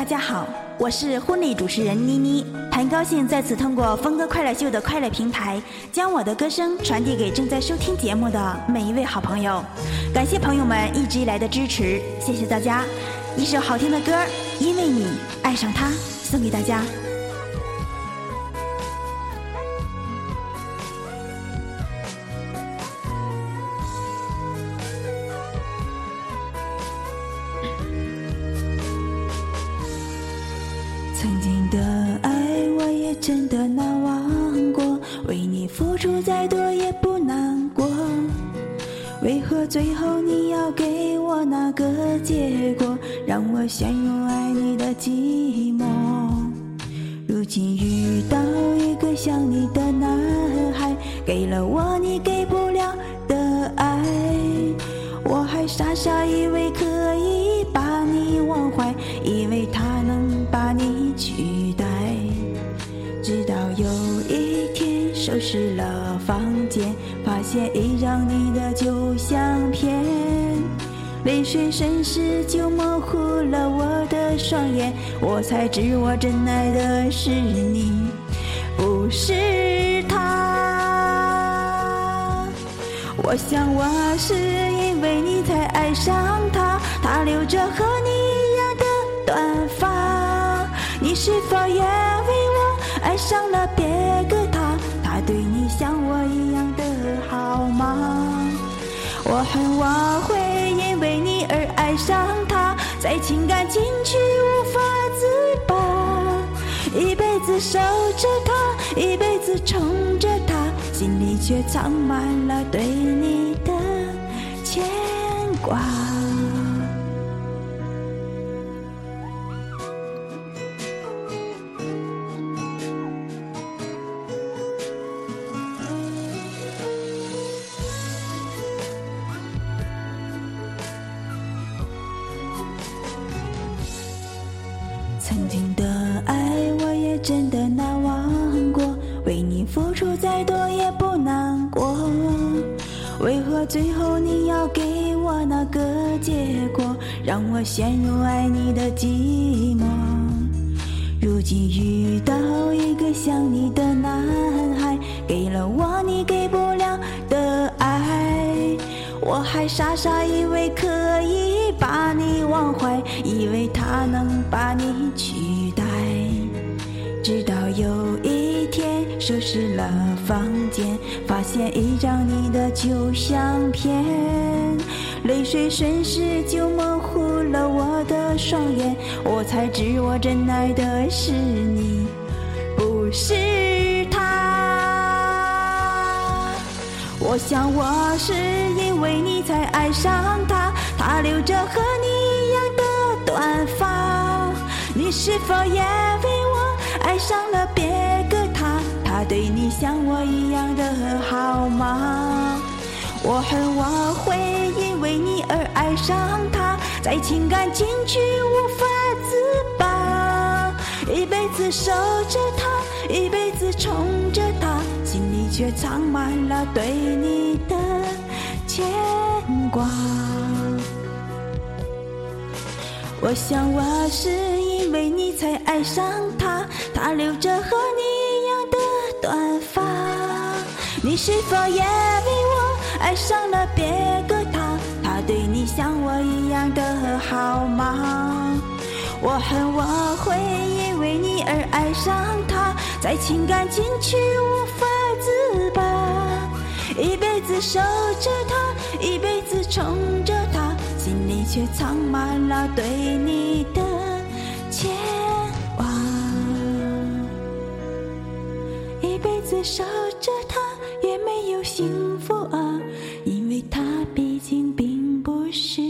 大家好，我是婚礼主持人妮妮，很高兴再次通过峰哥快乐秀的快乐平台，将我的歌声传递给正在收听节目的每一位好朋友。感谢朋友们一直以来的支持，谢谢大家。一首好听的歌，因为你爱上他，送给大家。真的难忘过。为你付出再多也不难过。为何最后你要给我那个结果，让我陷入爱你的寂寞？如今遇到一个像你的男孩，给了我你给不了的爱，我还傻傻以为可以把你忘怀，以为他能拾了房间，发现一张你的旧相片，泪水瞬时就模糊了我的双眼，我才知我真爱的是你，不是他。我想我是因为你才爱上他，他留着和你一样的短发，你是否我会因为你而爱上他，在情感禁区无法自拔，一辈子守着他，一辈子宠着他，心里却藏满了对你的牵挂。曾经的爱，我也真的难忘过。为你付出再多也不难过。为何最后你要给我那个结果，让我陷入爱你的寂寞？如今遇到一个像你的男孩，给了我你给不了的爱，我还傻傻以为可以你忘怀，以为他能把你取代。直到有一天收拾了房间，发现一张你的旧相片，泪水瞬时就模糊了我的双眼，我才知我真爱的是你，不是我想我是因为你才爱上他，他留着和你一样的短发，你是否也为我爱上了别个他？他对你像我一样的好吗？我恨我会因为你而爱上他，在情感禁区无法自拔，一辈子守着他，一辈子宠着他，却藏满了对你的牵挂。我想我是因为你才爱上他，他留着和你一样的短发，你是否也为我爱上了别个他？他对你像我一样的好吗？我恨我会因为你而爱上他，在情感禁区无法，一辈子守着他一辈子宠着他心里却藏满了对你的牵挂。一辈子守着他也没有幸福啊因为他毕竟并不是